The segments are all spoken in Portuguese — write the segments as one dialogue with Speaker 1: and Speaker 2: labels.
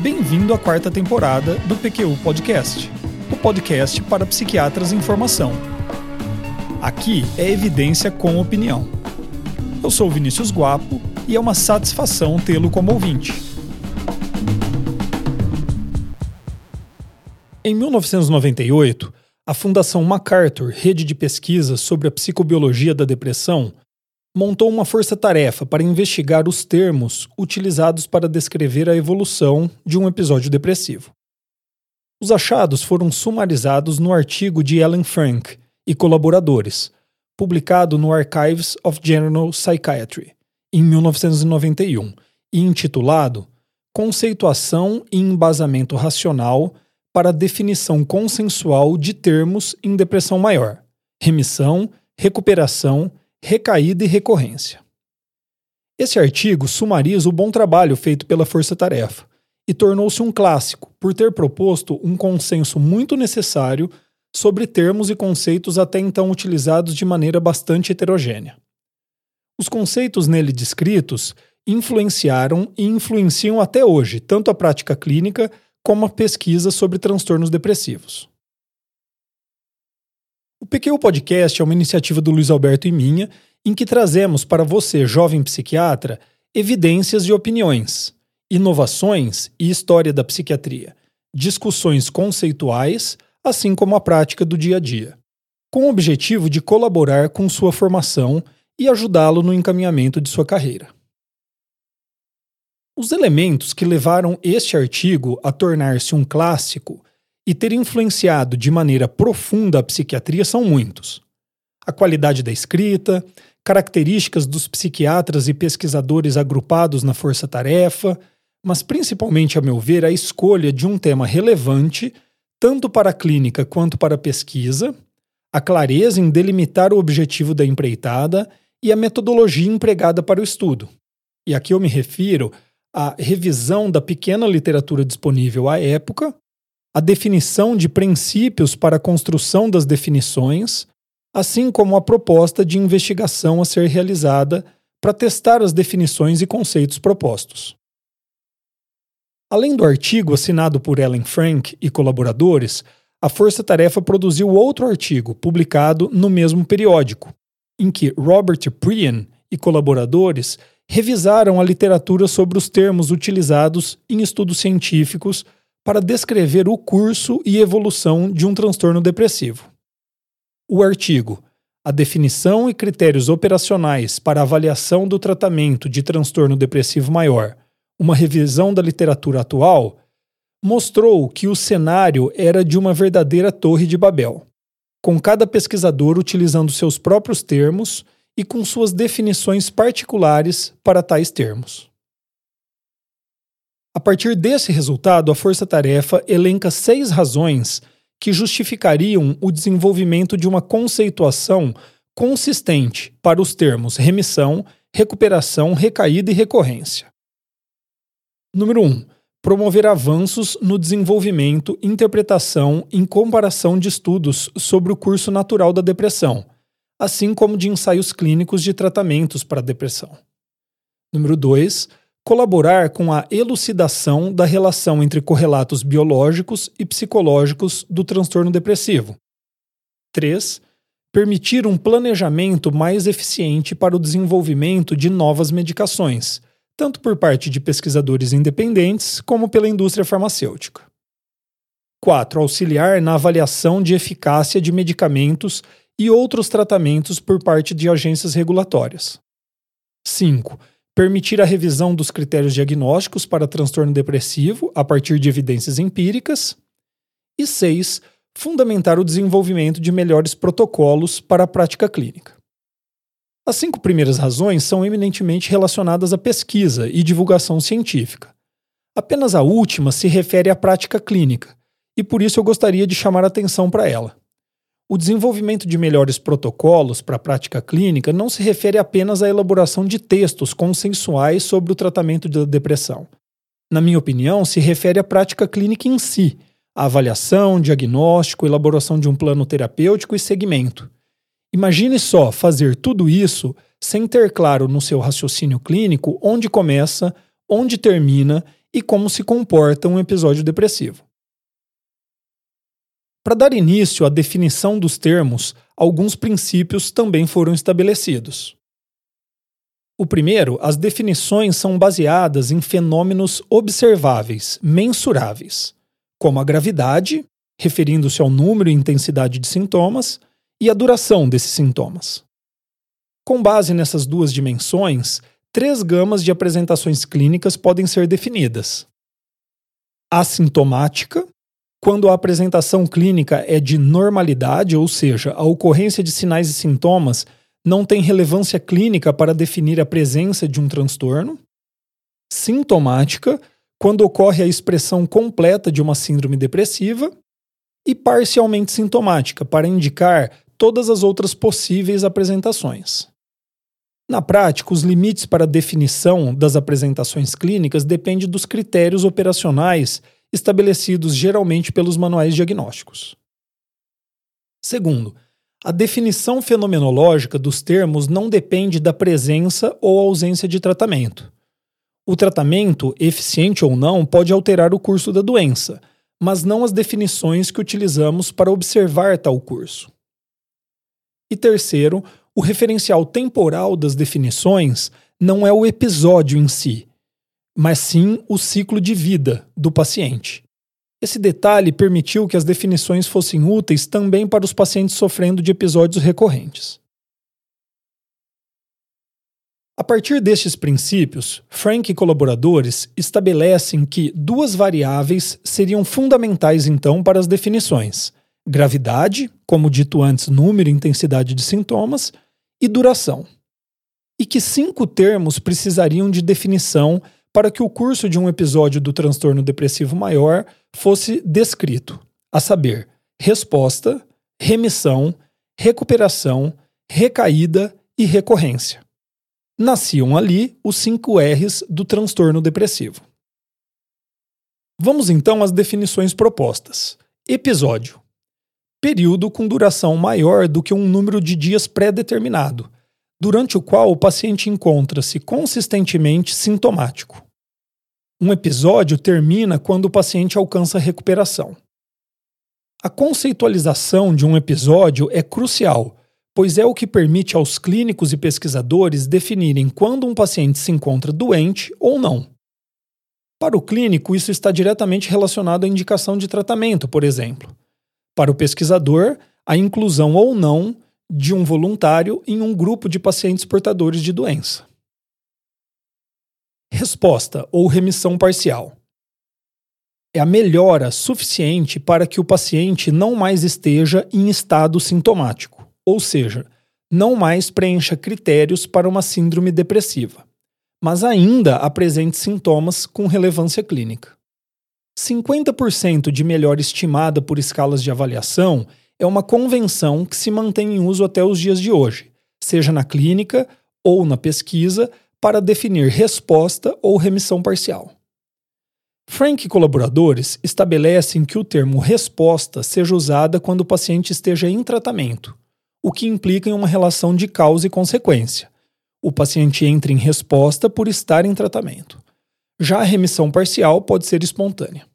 Speaker 1: Bem-vindo à quarta temporada do PQU Podcast, o podcast para psiquiatras em formação. Aqui é evidência com opinião. Eu sou Vinícius Guapo e é uma satisfação tê-lo como ouvinte. Em 1998, a Fundação MacArthur, rede de pesquisa sobre a psicobiologia da depressão, montou uma força-tarefa para investigar os termos utilizados para descrever a evolução de um episódio depressivo. Os achados foram sumarizados no artigo de Ellen Frank e colaboradores, publicado no Archives of General Psychiatry, em 1991, e intitulado Conceituação e Embasamento Racional para a Definição Consensual de Termos em Depressão Maior, Remissão, Recuperação recaída e recorrência. Esse artigo sumariza o bom trabalho feito pela Força Tarefa e tornou-se um clássico por ter proposto um consenso muito necessário sobre termos e conceitos até então utilizados de maneira bastante heterogênea. Os conceitos nele descritos influenciaram e influenciam até hoje tanto a prática clínica como a pesquisa sobre transtornos depressivos. O PQ Podcast é uma iniciativa do Luiz Alberto e minha, em que trazemos para você, jovem psiquiatra, evidências e opiniões, inovações e história da psiquiatria, discussões conceituais, assim como a prática do dia a dia, com o objetivo de colaborar com sua formação e ajudá-lo no encaminhamento de sua carreira. Os elementos que levaram este artigo a tornar-se um clássico e ter influenciado de maneira profunda a psiquiatria são muitos. A qualidade da escrita, características dos psiquiatras e pesquisadores agrupados na força-tarefa, mas principalmente, a meu ver, a escolha de um tema relevante, tanto para a clínica quanto para a pesquisa, a clareza em delimitar o objetivo da empreitada e a metodologia empregada para o estudo. E aqui eu me refiro à revisão da pequena literatura disponível à época, a definição de princípios para a construção das definições, assim como a proposta de investigação a ser realizada para testar as definições e conceitos propostos. Além do artigo assinado por Ellen Frank e colaboradores, a Força Tarefa produziu outro artigo, publicado no mesmo periódico, em que Robert Prian e colaboradores revisaram a literatura sobre os termos utilizados em estudos científicos para descrever o curso e evolução de um transtorno depressivo. O artigo A definição e critérios operacionais para avaliação do tratamento de transtorno depressivo maior, uma revisão da literatura atual, mostrou que o cenário era de uma verdadeira Torre de Babel, com cada pesquisador utilizando seus próprios termos e com suas definições particulares para tais termos. A partir desse resultado, a força-tarefa elenca seis razões que justificariam o desenvolvimento de uma conceituação consistente para os termos remissão, recuperação, recaída e recorrência. Número 1. Um, promover avanços no desenvolvimento, interpretação e comparação de estudos sobre o curso natural da depressão, assim como de ensaios clínicos de tratamentos para a depressão. Número 2 colaborar com a elucidação da relação entre correlatos biológicos e psicológicos do transtorno depressivo. 3. Permitir um planejamento mais eficiente para o desenvolvimento de novas medicações, tanto por parte de pesquisadores independentes como pela indústria farmacêutica. 4. Auxiliar na avaliação de eficácia de medicamentos e outros tratamentos por parte de agências regulatórias. 5 permitir a revisão dos critérios diagnósticos para transtorno depressivo a partir de evidências empíricas. E seis, fundamentar o desenvolvimento de melhores protocolos para a prática clínica. As cinco primeiras razões são eminentemente relacionadas à pesquisa e divulgação científica. Apenas a última se refere à prática clínica, e por isso eu gostaria de chamar atenção para ela. O desenvolvimento de melhores protocolos para a prática clínica não se refere apenas à elaboração de textos consensuais sobre o tratamento da depressão. Na minha opinião, se refere à prática clínica em si, a avaliação, diagnóstico, elaboração de um plano terapêutico e segmento. Imagine só fazer tudo isso sem ter claro no seu raciocínio clínico onde começa, onde termina e como se comporta um episódio depressivo. Para dar início à definição dos termos, alguns princípios também foram estabelecidos. O primeiro, as definições são baseadas em fenômenos observáveis, mensuráveis, como a gravidade, referindo-se ao número e intensidade de sintomas, e a duração desses sintomas. Com base nessas duas dimensões, três gamas de apresentações clínicas podem ser definidas: assintomática, quando a apresentação clínica é de normalidade, ou seja, a ocorrência de sinais e sintomas não tem relevância clínica para definir a presença de um transtorno. Sintomática, quando ocorre a expressão completa de uma síndrome depressiva. E parcialmente sintomática, para indicar todas as outras possíveis apresentações. Na prática, os limites para definição das apresentações clínicas dependem dos critérios operacionais estabelecidos geralmente pelos manuais diagnósticos. Segundo, a definição fenomenológica dos termos não depende da presença ou ausência de tratamento. O tratamento, eficiente ou não, pode alterar o curso da doença, mas não as definições que utilizamos para observar tal curso. E terceiro, o referencial temporal das definições não é o episódio em si, mas sim o ciclo de vida do paciente. Esse detalhe permitiu que as definições fossem úteis também para os pacientes sofrendo de episódios recorrentes. A partir destes princípios, Frank e colaboradores estabelecem que duas variáveis seriam fundamentais então para as definições: gravidade, como dito antes, número e intensidade de sintomas, e duração. E que cinco termos precisariam de definição para que o curso de um episódio do transtorno depressivo maior fosse descrito, a saber, resposta, remissão, recuperação, recaída e recorrência. Nasciam ali os cinco R's do transtorno depressivo. Vamos então às definições propostas. Episódio período com duração maior do que um número de dias pré-determinado, durante o qual o paciente encontra-se consistentemente sintomático. Um episódio termina quando o paciente alcança a recuperação. A conceitualização de um episódio é crucial, pois é o que permite aos clínicos e pesquisadores definirem quando um paciente se encontra doente ou não. Para o clínico, isso está diretamente relacionado à indicação de tratamento, por exemplo para o pesquisador a inclusão ou não de um voluntário em um grupo de pacientes portadores de doença. Resposta ou remissão parcial é a melhora suficiente para que o paciente não mais esteja em estado sintomático, ou seja, não mais preencha critérios para uma síndrome depressiva, mas ainda apresente sintomas com relevância clínica. 50% de melhor estimada por escalas de avaliação é uma convenção que se mantém em uso até os dias de hoje, seja na clínica ou na pesquisa, para definir resposta ou remissão parcial. Frank e colaboradores estabelecem que o termo resposta seja usada quando o paciente esteja em tratamento, o que implica em uma relação de causa e consequência. O paciente entra em resposta por estar em tratamento. Já a remissão parcial pode ser espontânea.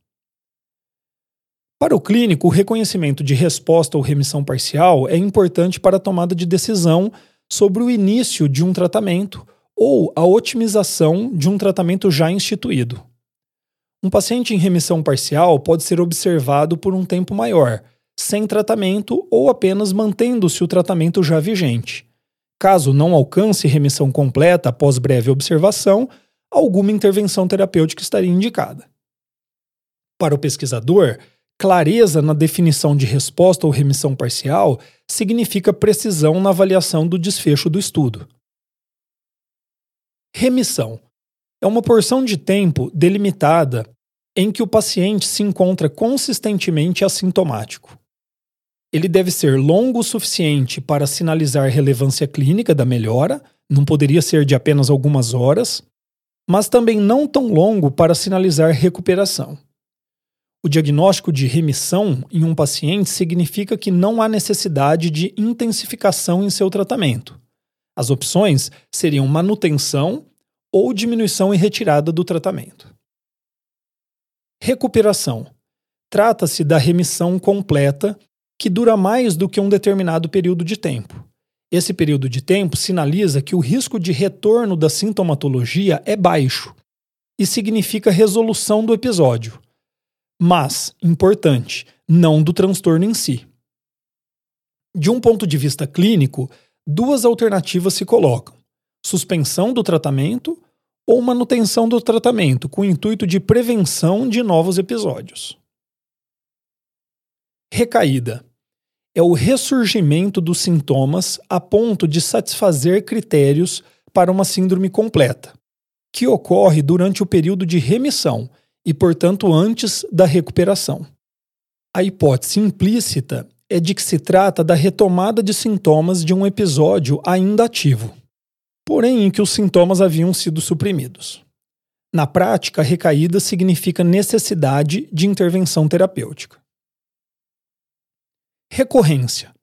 Speaker 1: Para o clínico, o reconhecimento de resposta ou remissão parcial é importante para a tomada de decisão sobre o início de um tratamento ou a otimização de um tratamento já instituído. Um paciente em remissão parcial pode ser observado por um tempo maior, sem tratamento ou apenas mantendo-se o tratamento já vigente. Caso não alcance remissão completa após breve observação, alguma intervenção terapêutica estaria indicada. Para o pesquisador, clareza na definição de resposta ou remissão parcial significa precisão na avaliação do desfecho do estudo. Remissão é uma porção de tempo delimitada em que o paciente se encontra consistentemente assintomático. Ele deve ser longo o suficiente para sinalizar relevância clínica da melhora, não poderia ser de apenas algumas horas, mas também não tão longo para sinalizar recuperação. O diagnóstico de remissão em um paciente significa que não há necessidade de intensificação em seu tratamento. As opções seriam manutenção ou diminuição e retirada do tratamento. Recuperação. Trata-se da remissão completa que dura mais do que um determinado período de tempo. Esse período de tempo sinaliza que o risco de retorno da sintomatologia é baixo e significa resolução do episódio. Mas, importante, não do transtorno em si. De um ponto de vista clínico, duas alternativas se colocam: suspensão do tratamento ou manutenção do tratamento, com o intuito de prevenção de novos episódios. Recaída é o ressurgimento dos sintomas a ponto de satisfazer critérios para uma síndrome completa, que ocorre durante o período de remissão e, portanto, antes da recuperação. A hipótese implícita é de que se trata da retomada de sintomas de um episódio ainda ativo porém em que os sintomas haviam sido suprimidos. Na prática, recaída significa necessidade de intervenção terapêutica. Recorrência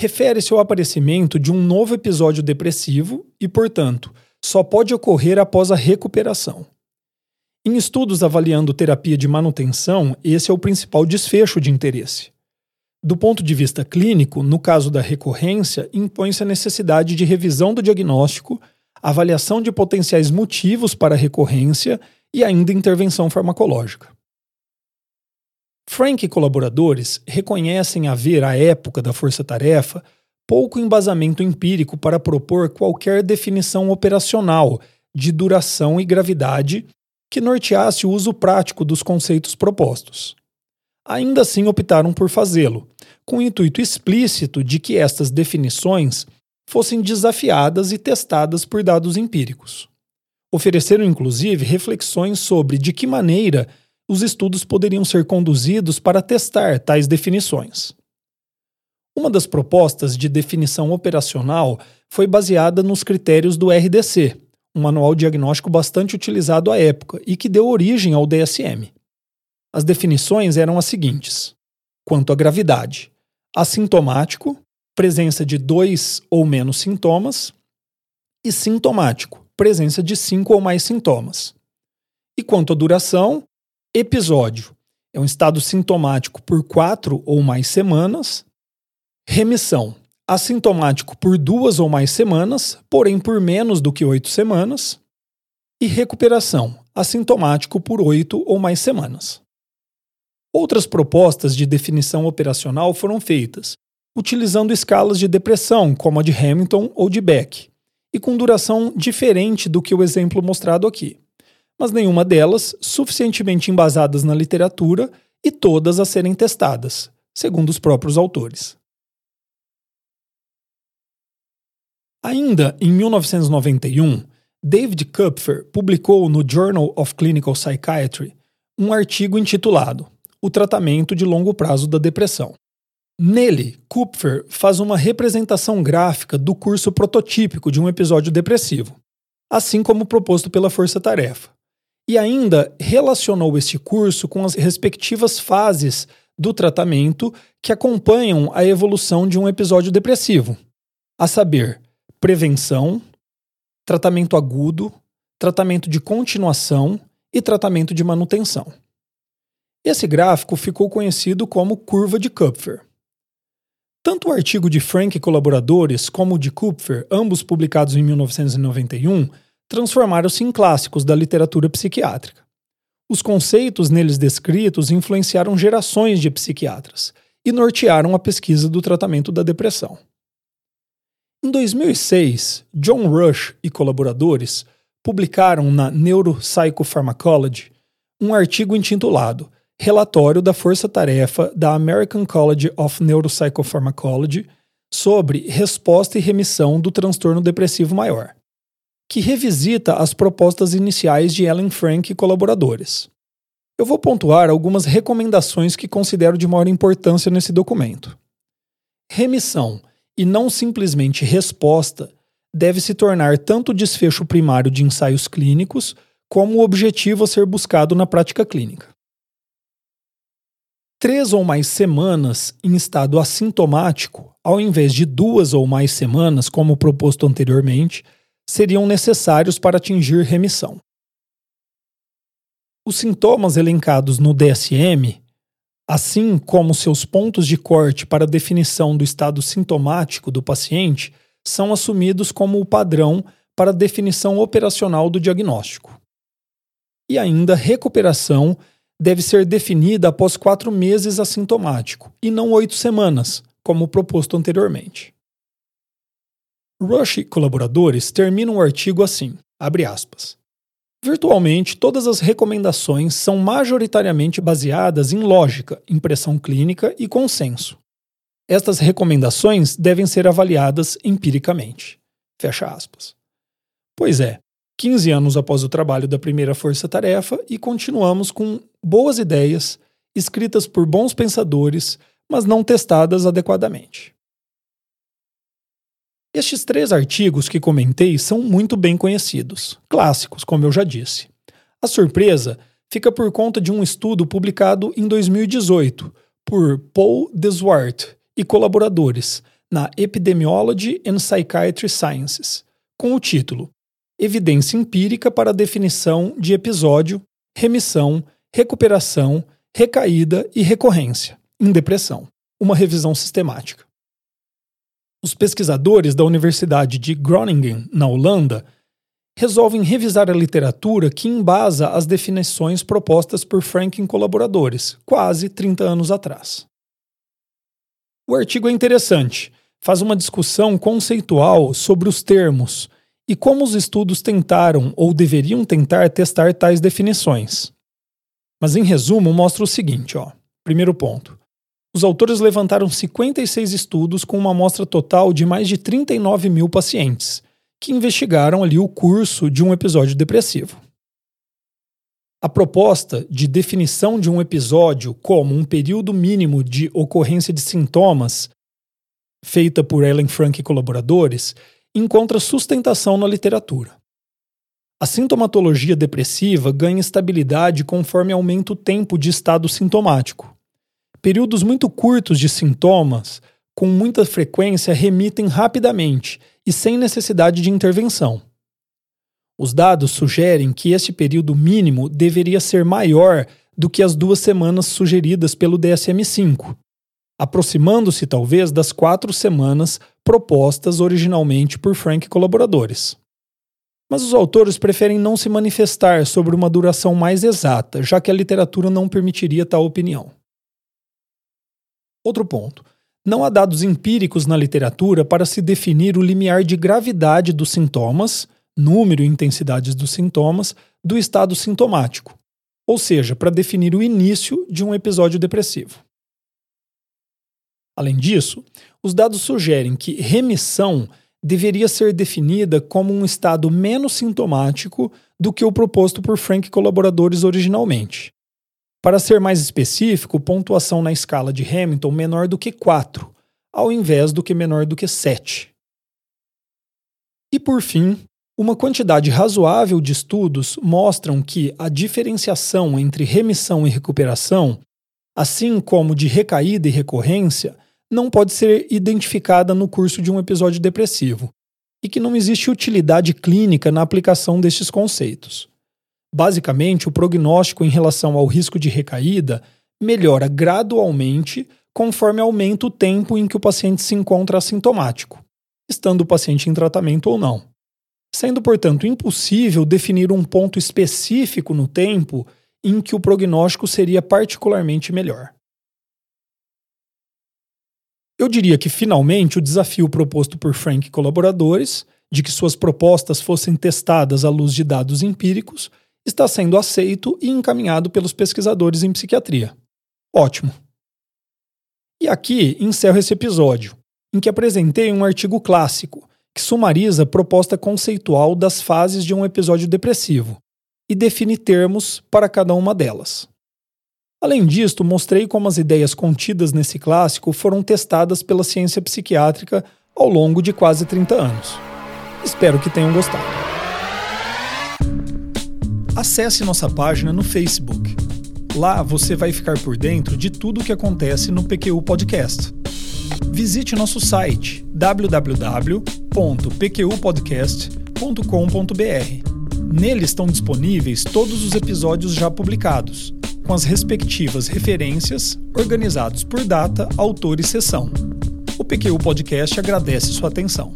Speaker 1: refere-se ao aparecimento de um novo episódio depressivo e, portanto, só pode ocorrer após a recuperação. Em estudos avaliando terapia de manutenção, esse é o principal desfecho de interesse. Do ponto de vista clínico, no caso da recorrência, impõe-se a necessidade de revisão do diagnóstico, avaliação de potenciais motivos para a recorrência e ainda intervenção farmacológica. Frank e colaboradores reconhecem haver, à época da força-tarefa, pouco embasamento empírico para propor qualquer definição operacional de duração e gravidade que norteasse o uso prático dos conceitos propostos ainda assim optaram por fazê-lo, com o intuito explícito de que estas definições fossem desafiadas e testadas por dados empíricos. Ofereceram inclusive reflexões sobre de que maneira os estudos poderiam ser conduzidos para testar tais definições. Uma das propostas de definição operacional foi baseada nos critérios do RDC, um manual diagnóstico bastante utilizado à época e que deu origem ao DSM. As definições eram as seguintes: quanto à gravidade, assintomático, presença de dois ou menos sintomas, e sintomático, presença de cinco ou mais sintomas. E quanto à duração, episódio é um estado sintomático por quatro ou mais semanas, remissão, assintomático por duas ou mais semanas, porém por menos do que oito semanas, e recuperação, assintomático por oito ou mais semanas. Outras propostas de definição operacional foram feitas, utilizando escalas de depressão, como a de Hamilton ou de Beck, e com duração diferente do que o exemplo mostrado aqui, mas nenhuma delas suficientemente embasadas na literatura e todas a serem testadas, segundo os próprios autores. Ainda em 1991, David Kupfer publicou no Journal of Clinical Psychiatry um artigo intitulado o tratamento de longo prazo da depressão. Nele, Kupfer faz uma representação gráfica do curso prototípico de um episódio depressivo, assim como proposto pela força-tarefa. E ainda relacionou este curso com as respectivas fases do tratamento que acompanham a evolução de um episódio depressivo, a saber, prevenção, tratamento agudo, tratamento de continuação e tratamento de manutenção. Esse gráfico ficou conhecido como curva de Kupfer. Tanto o artigo de Frank e colaboradores como o de Kupfer, ambos publicados em 1991, transformaram-se em clássicos da literatura psiquiátrica. Os conceitos neles descritos influenciaram gerações de psiquiatras e nortearam a pesquisa do tratamento da depressão. Em 2006, John Rush e colaboradores publicaram na Neuropsychopharmacology um artigo intitulado relatório da força-tarefa da American College of Neuropsychopharmacology sobre resposta e remissão do transtorno depressivo maior, que revisita as propostas iniciais de Ellen Frank e colaboradores. Eu vou pontuar algumas recomendações que considero de maior importância nesse documento. Remissão, e não simplesmente resposta, deve se tornar tanto o desfecho primário de ensaios clínicos como o objetivo a ser buscado na prática clínica. Três ou mais semanas em estado assintomático, ao invés de duas ou mais semanas, como proposto anteriormente, seriam necessários para atingir remissão. Os sintomas elencados no DSM, assim como seus pontos de corte para definição do estado sintomático do paciente, são assumidos como o padrão para definição operacional do diagnóstico. E ainda, recuperação deve ser definida após quatro meses assintomático, e não oito semanas, como proposto anteriormente. Rush e colaboradores terminam o artigo assim, aspas. Virtualmente, todas as recomendações são majoritariamente baseadas em lógica, impressão clínica e consenso. Estas recomendações devem ser avaliadas empiricamente. Fecha aspas. Pois é, 15 anos após o trabalho da primeira força-tarefa e continuamos com boas ideias, escritas por bons pensadores, mas não testadas adequadamente. Estes três artigos que comentei são muito bem conhecidos, clássicos, como eu já disse. A surpresa fica por conta de um estudo publicado em 2018 por Paul Deswart e colaboradores na Epidemiology and Psychiatry Sciences, com o título evidência empírica para a definição de episódio, remissão, recuperação, recaída e recorrência em depressão, uma revisão sistemática. Os pesquisadores da Universidade de Groningen, na Holanda, resolvem revisar a literatura que embasa as definições propostas por Frank e colaboradores, quase 30 anos atrás. O artigo é interessante, faz uma discussão conceitual sobre os termos e como os estudos tentaram ou deveriam tentar testar tais definições. Mas em resumo, mostra o seguinte, ó. Primeiro ponto. Os autores levantaram 56 estudos com uma amostra total de mais de 39 mil pacientes, que investigaram ali o curso de um episódio depressivo. A proposta de definição de um episódio como um período mínimo de ocorrência de sintomas, feita por Ellen Frank e colaboradores, encontra sustentação na literatura. A sintomatologia depressiva ganha estabilidade conforme aumenta o tempo de estado sintomático. Períodos muito curtos de sintomas, com muita frequência, remitem rapidamente e sem necessidade de intervenção. Os dados sugerem que este período mínimo deveria ser maior do que as duas semanas sugeridas pelo DSM-5, aproximando-se talvez das quatro semanas propostas originalmente por Frank e colaboradores. Mas os autores preferem não se manifestar sobre uma duração mais exata, já que a literatura não permitiria tal opinião. Outro ponto. Não há dados empíricos na literatura para se definir o limiar de gravidade dos sintomas, número e intensidades dos sintomas, do estado sintomático, ou seja, para definir o início de um episódio depressivo. Além disso, os dados sugerem que remissão deveria ser definida como um estado menos sintomático do que o proposto por Frank e colaboradores originalmente. Para ser mais específico, pontuação na escala de Hamilton menor do que 4, ao invés do que menor do que 7. E por fim, uma quantidade razoável de estudos mostram que a diferenciação entre remissão e recuperação, assim como de recaída e recorrência, não pode ser identificada no curso de um episódio depressivo e que não existe utilidade clínica na aplicação destes conceitos. Basicamente, o prognóstico em relação ao risco de recaída melhora gradualmente conforme aumenta o tempo em que o paciente se encontra assintomático, estando o paciente em tratamento ou não. Sendo, portanto, impossível definir um ponto específico no tempo em que o prognóstico seria particularmente melhor. Eu diria que finalmente o desafio proposto por Frank e colaboradores, de que suas propostas fossem testadas à luz de dados empíricos, está sendo aceito e encaminhado pelos pesquisadores em psiquiatria. Ótimo! E aqui encerro esse episódio, em que apresentei um artigo clássico que sumariza a proposta conceitual das fases de um episódio depressivo e define termos para cada uma delas. Além disto, mostrei como as ideias contidas nesse clássico foram testadas pela ciência psiquiátrica ao longo de quase 30 anos. Espero que tenham gostado. Acesse nossa página no Facebook. Lá você vai ficar por dentro de tudo o que acontece no PQU Podcast. Visite nosso site www.pqpodcast.com.br Nele estão disponíveis todos os episódios já publicados, com as respectivas referências, organizados por data, autor e sessão. O PQ Podcast agradece sua atenção.